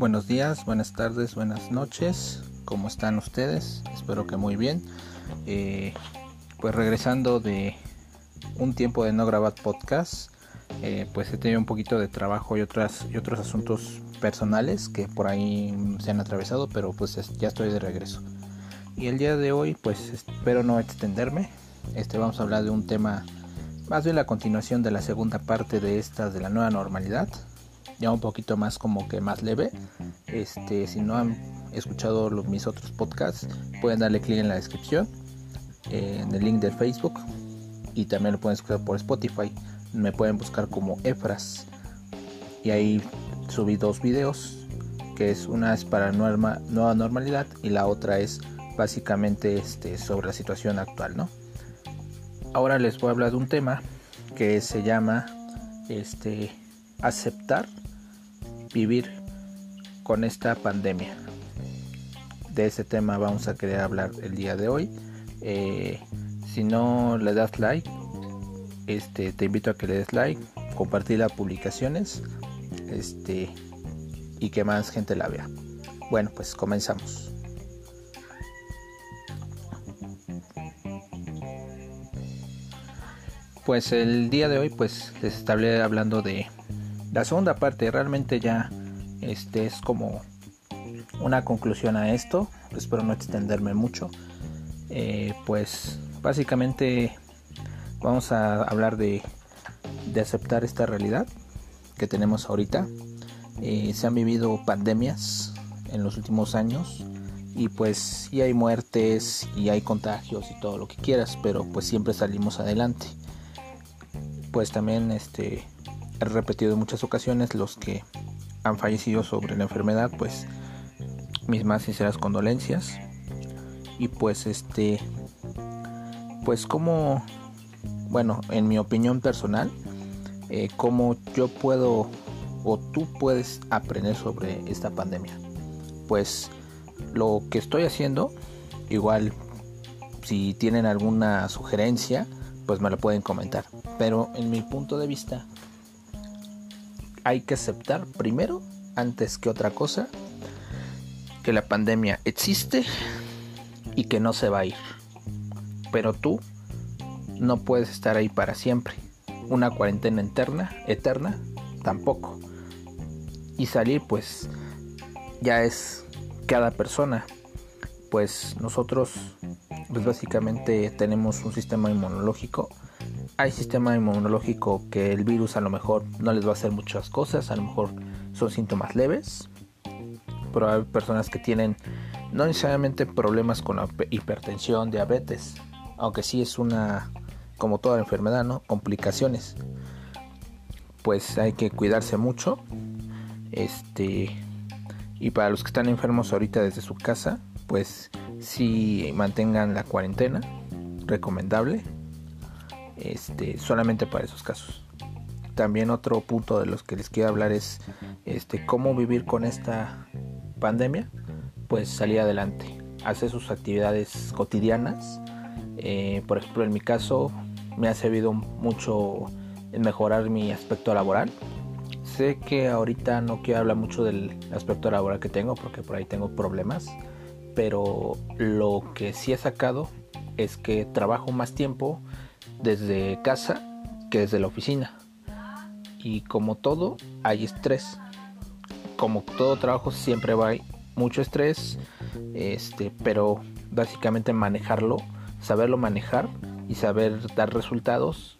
Buenos días, buenas tardes, buenas noches. ¿Cómo están ustedes? Espero que muy bien. Eh, pues regresando de un tiempo de no grabar podcast, eh, pues he tenido un poquito de trabajo y otras y otros asuntos personales que por ahí se han atravesado, pero pues ya estoy de regreso. Y el día de hoy, pues espero no extenderme. Este vamos a hablar de un tema más bien la continuación de la segunda parte de esta de la nueva normalidad ya un poquito más como que más leve. Este, si no han escuchado los, mis otros podcasts, pueden darle clic en la descripción, en el link de Facebook y también lo pueden escuchar por Spotify. Me pueden buscar como Efras y ahí subí dos videos, que es una es para nueva, nueva normalidad y la otra es básicamente este, sobre la situación actual, ¿no? Ahora les voy a hablar de un tema que se llama este aceptar vivir con esta pandemia. De ese tema vamos a querer hablar el día de hoy. Eh, si no le das like, este, te invito a que le des like, compartir las publicaciones este, y que más gente la vea. Bueno, pues comenzamos. Pues el día de hoy pues les estaré hablando de la segunda parte realmente ya este es como una conclusión a esto. Espero no extenderme mucho. Eh, pues básicamente vamos a hablar de, aceptar esta realidad que tenemos ahorita. Eh, se han vivido pandemias en los últimos años y pues sí hay muertes y hay contagios y todo lo que quieras, pero pues siempre salimos adelante. Pues también este he repetido en muchas ocasiones los que han fallecido sobre la enfermedad, pues mis más sinceras condolencias. Y pues este, pues como, bueno, en mi opinión personal, eh, como yo puedo o tú puedes aprender sobre esta pandemia. Pues lo que estoy haciendo, igual si tienen alguna sugerencia, pues me lo pueden comentar. Pero en mi punto de vista, hay que aceptar primero, antes que otra cosa, que la pandemia existe y que no se va a ir. Pero tú no puedes estar ahí para siempre. Una cuarentena eterna, eterna, tampoco. Y salir pues ya es cada persona. Pues nosotros pues básicamente tenemos un sistema inmunológico hay sistema inmunológico que el virus a lo mejor no les va a hacer muchas cosas, a lo mejor son síntomas leves, pero hay personas que tienen no necesariamente problemas con la hipertensión, diabetes, aunque sí es una, como toda enfermedad, ¿no? Complicaciones. Pues hay que cuidarse mucho. Este, y para los que están enfermos ahorita desde su casa, pues sí mantengan la cuarentena, recomendable este, solamente para esos casos. También otro punto de los que les quiero hablar es este, cómo vivir con esta pandemia, pues salir adelante, hacer sus actividades cotidianas. Eh, por ejemplo, en mi caso me ha servido mucho en mejorar mi aspecto laboral. Sé que ahorita no quiero hablar mucho del aspecto laboral que tengo porque por ahí tengo problemas, pero lo que sí he sacado es que trabajo más tiempo desde casa que desde la oficina. Y como todo, hay estrés. Como todo trabajo siempre va mucho estrés, este, pero básicamente manejarlo, saberlo manejar y saber dar resultados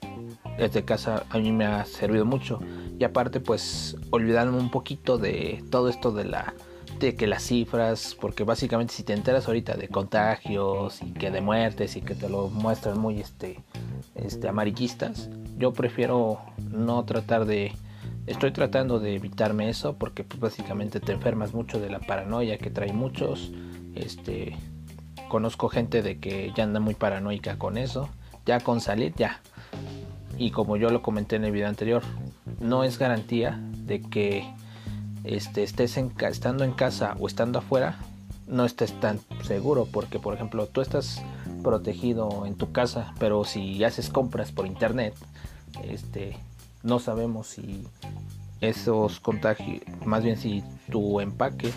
desde casa a mí me ha servido mucho. Y aparte, pues olvidarme un poquito de todo esto de la de que las cifras, porque básicamente si te enteras ahorita de contagios y que de muertes y que te lo muestran muy este este, amarillistas. Yo prefiero no tratar de... Estoy tratando de evitarme eso porque pues, básicamente te enfermas mucho de la paranoia que trae muchos. Este, conozco gente de que ya anda muy paranoica con eso. Ya con salir, ya. Y como yo lo comenté en el video anterior, no es garantía de que este, estés en, estando en casa o estando afuera, no estés tan seguro. Porque, por ejemplo, tú estás protegido en tu casa, pero si haces compras por internet, este, no sabemos si esos contagios, más bien si tu empaque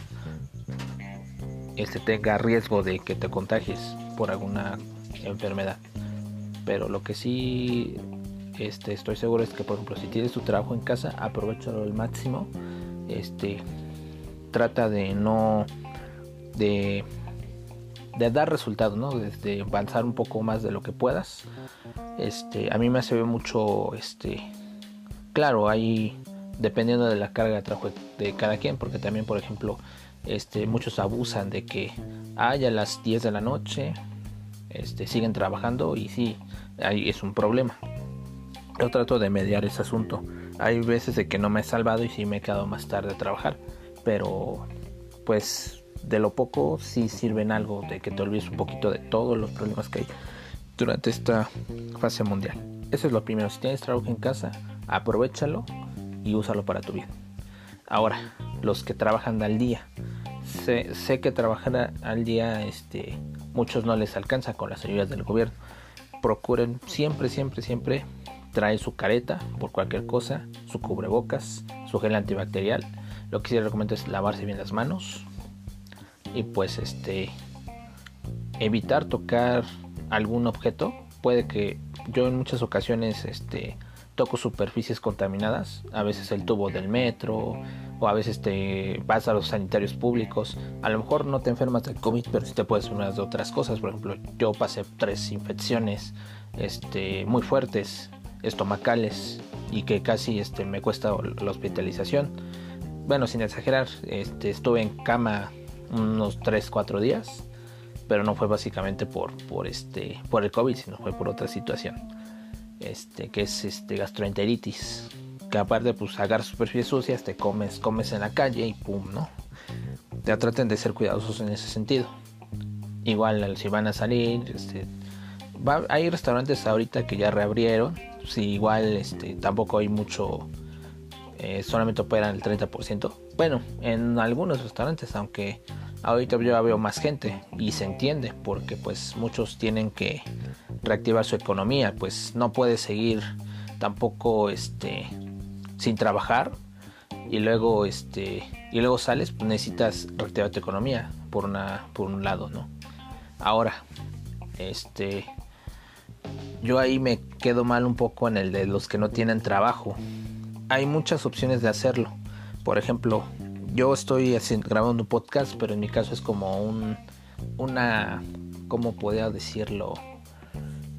este tenga riesgo de que te contagies por alguna enfermedad. Pero lo que sí este, estoy seguro es que por ejemplo si tienes tu trabajo en casa, aprovechalo al máximo. Este trata de no de, de dar resultados, ¿no? De, avanzar un poco más de lo que puedas. Este, a mí me hace mucho este claro, hay dependiendo de la carga de trabajo de cada quien, porque también por ejemplo, este muchos abusan de que hay a las 10 de la noche este, siguen trabajando y sí, ahí es un problema. Yo trato de mediar ese asunto. Hay veces de que no me he salvado y sí me he quedado más tarde a trabajar, pero pues de lo poco sí sirven algo de que te olvides un poquito de todos los problemas que hay durante esta fase mundial. Eso es lo primero. Si tienes trabajo en casa, aprovechalo y úsalo para tu bien. Ahora, los que trabajan al día. Sé, que trabajar al día este, muchos no les alcanza con las ayudas del gobierno. Procuren siempre, siempre, siempre traer su careta por cualquier cosa, su cubrebocas, su gel antibacterial. Lo que sí les recomiendo es lavarse bien las manos y pues este evitar tocar algún objeto. Puede que yo en muchas ocasiones este toco superficies contaminadas, a veces el tubo del metro o a veces te vas a los sanitarios públicos. A lo mejor no te enfermas de COVID, pero sí te puedes enfermar de otras cosas. Por ejemplo, yo pasé tres infecciones este, muy fuertes, estomacales, y que casi este, me cuesta la hospitalización. Bueno, sin exagerar, este, estuve en cama unos 3-4 días, pero no fue básicamente por, por, este, por el COVID, sino fue por otra situación este, que es este, gastroenteritis. Que aparte, pues agarras superficies sucias, te comes, comes en la calle y pum, ¿no? Ya traten de ser cuidadosos en ese sentido. Igual si van a salir, este, hay restaurantes ahorita que ya reabrieron. Si igual este, tampoco hay mucho, eh, solamente operan el 30%. Bueno, en algunos restaurantes, aunque ahorita yo veo más gente y se entiende porque pues muchos tienen que reactivar su economía pues no puedes seguir tampoco este sin trabajar y luego este y luego sales pues necesitas reactivar tu economía por una por un lado no ahora este yo ahí me quedo mal un poco en el de los que no tienen trabajo hay muchas opciones de hacerlo por ejemplo yo estoy grabando un podcast, pero en mi caso es como un, una, ¿cómo podría decirlo?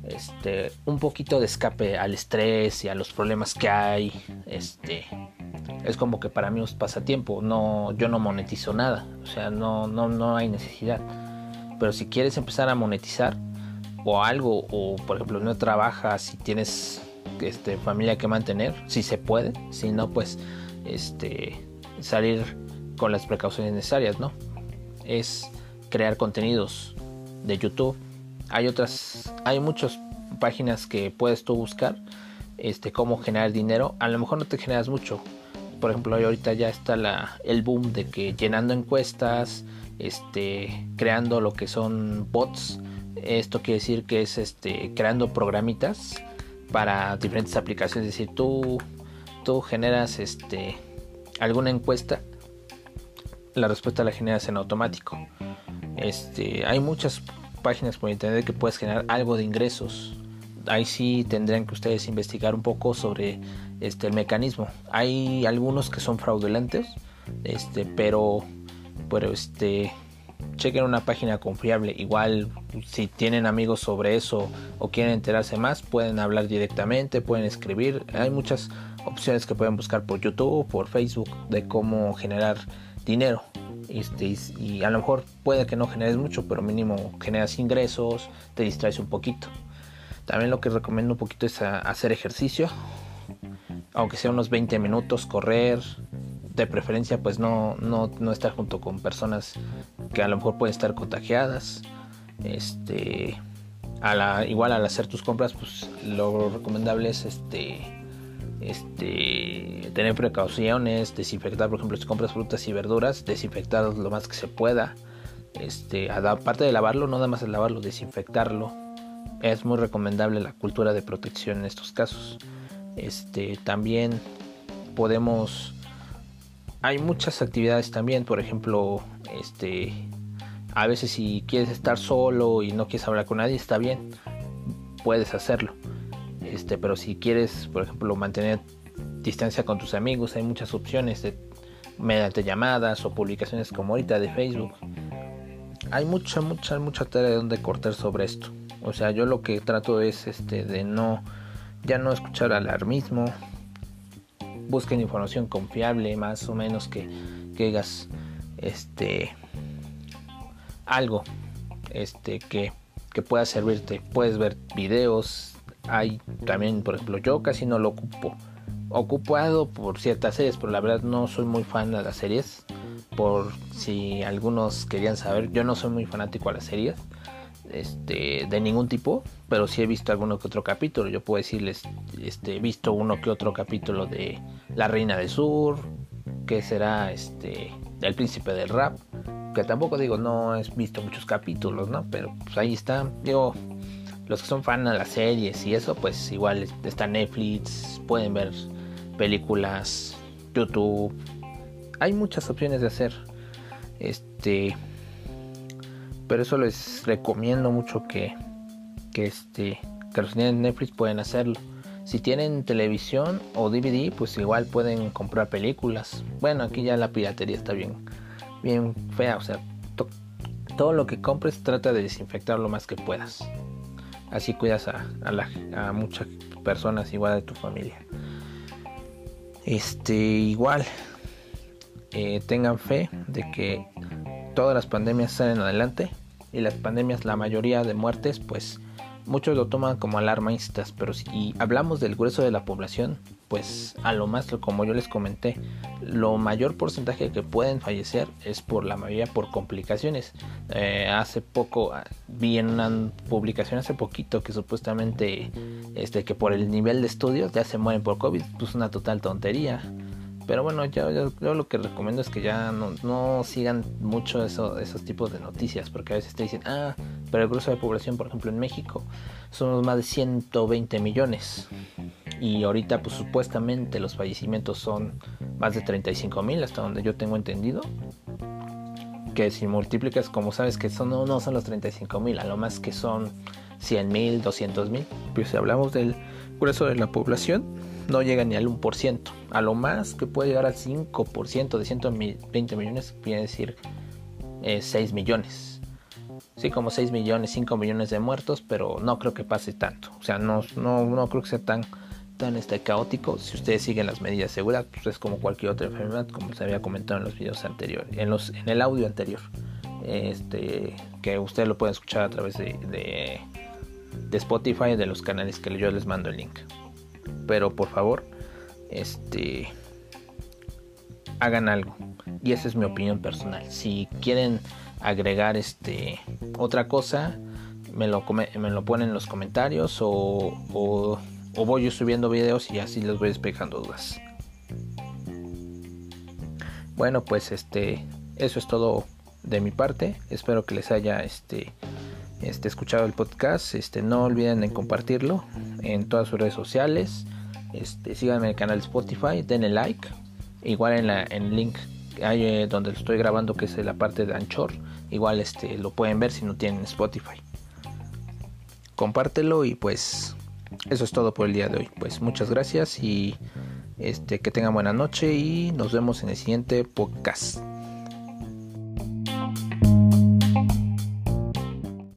Este, un poquito de escape al estrés y a los problemas que hay. Este, es como que para mí es pasatiempo. No, yo no monetizo nada, o sea, no, no, no hay necesidad. Pero si quieres empezar a monetizar o algo, o por ejemplo no trabajas, si tienes este, familia que mantener, si se puede, si no, pues este, salir con las precauciones necesarias, ¿no? Es crear contenidos de YouTube. Hay otras, hay muchas páginas que puedes tú buscar, este, cómo generar dinero. A lo mejor no te generas mucho. Por ejemplo, ahorita ya está la, el boom de que llenando encuestas, este, creando lo que son bots. Esto quiere decir que es este, creando programitas para diferentes aplicaciones. Es decir, tú, tú generas este, alguna encuesta la respuesta la generas en automático. Este, hay muchas páginas por internet que puedes generar algo de ingresos. Ahí sí tendrían que ustedes investigar un poco sobre este el mecanismo. Hay algunos que son fraudulentos, este, pero pero este chequen una página confiable. Igual si tienen amigos sobre eso o quieren enterarse más, pueden hablar directamente, pueden escribir. Hay muchas opciones que pueden buscar por YouTube, por Facebook de cómo generar dinero. Este, y a lo mejor puede que no generes mucho, pero mínimo generas ingresos, te distraes un poquito. También lo que recomiendo un poquito es hacer ejercicio, aunque sea unos 20 minutos, correr, de preferencia pues no, no, no estar junto con personas que a lo mejor pueden estar contagiadas. Este, igual al hacer tus compras, pues lo recomendable es este este, tener precauciones, desinfectar, por ejemplo, si compras frutas y verduras, desinfectarlos lo más que se pueda. Este, aparte de lavarlo, no nada más lavarlo, desinfectarlo. Es muy recomendable la cultura de protección en estos casos. Este, también podemos hay muchas actividades también, por ejemplo, este a veces si quieres estar solo y no quieres hablar con nadie, está bien, puedes hacerlo. Este, pero si quieres, por ejemplo, mantener distancia con tus amigos, hay muchas opciones de mediante llamadas o publicaciones como ahorita de Facebook. Hay mucha, mucha, mucha tela de donde cortar sobre esto. O sea, yo lo que trato es este de no ya no escuchar alarmismo. Busquen información confiable, más o menos que, que digas este algo este que, que pueda servirte. Puedes ver videos. Hay también, por ejemplo, yo casi no lo ocupo. Ocupado por ciertas series, pero la verdad no soy muy fan de las series. Por si algunos querían saber, yo no soy muy fanático a las series este, de ningún tipo, pero sí he visto alguno que otro capítulo. Yo puedo decirles, este, he visto uno que otro capítulo de La Reina del Sur, que será este, El Príncipe del Rap, que tampoco digo, no he visto muchos capítulos, ¿no? Pero pues ahí está, digo, los que son fan de las series y eso, pues igual está Netflix, pueden ver películas, YouTube, hay muchas opciones de hacer. Este, pero eso les recomiendo mucho que, que, este, que los tienen Netflix pueden hacerlo. Si tienen televisión o DVD, pues igual pueden comprar películas. Bueno, aquí ya la piratería está bien, bien fea. O sea, todo lo que compres trata de desinfectar lo más que puedas. Así cuidas a, a, muchas personas igual de tu familia. Este, igual, eh, tengan fe de que todas las pandemias salen adelante y las pandemias, la mayoría de muertes, pues muchos lo toman como alarmistas, pero si hablamos del grueso de la población, pues a lo más, como yo les comenté, lo mayor porcentaje que pueden fallecer es por la mayoría por complicaciones. Eh, hace poco ah, vi en una publicación hace poquito que supuestamente este que por el nivel de estudios ya se mueren por COVID, pues una total tontería. Pero bueno, yo, lo que recomiendo es que ya no, sigan mucho eso, esos tipos de noticias, porque a veces te dicen, ah, pero el grueso de población, por ejemplo, en México, somos más de 120 millones. Y ahorita, pues supuestamente los fallecimientos son más de 35 mil, hasta donde yo tengo entendido. Que si multiplicas, como sabes que son, no, son los 35 mil, a lo más que son 100 mil, 200 mil. Pues si hablamos del grueso de la población, no llega ni al 1%. A lo más que puede llegar al 5% de 120 millones, quiere decir 6 eh, millones. Sí, como 6 millones, 5 millones de muertos, pero no creo que pase tanto. O sea, no, no, no creo que sea tan, tan este, caótico. Si ustedes siguen las medidas seguras, pues es como cualquier otra enfermedad, como se había comentado en los videos anteriores, en, los, en el audio anterior. Este, que ustedes lo pueden escuchar a través de, de, de Spotify, de los canales que yo les mando el link pero por favor, este hagan algo. Y esa es mi opinión personal. Si quieren agregar este otra cosa, me lo, me lo ponen en los comentarios o, o, voy subiendo videos y así les voy despejando dudas. Bueno, pues este eso es todo de mi parte. Espero que les haya este este escuchado el podcast. Este no olviden de compartirlo en todas sus redes sociales. Este, síganme en el canal Spotify, denle like. Igual en, la, en el link eh, donde lo estoy grabando, que es la parte de Anchor, igual este, lo pueden ver si no tienen Spotify. Compártelo y pues eso es todo por el día de hoy. Pues muchas gracias y este, que tengan buena noche y nos vemos en el siguiente podcast.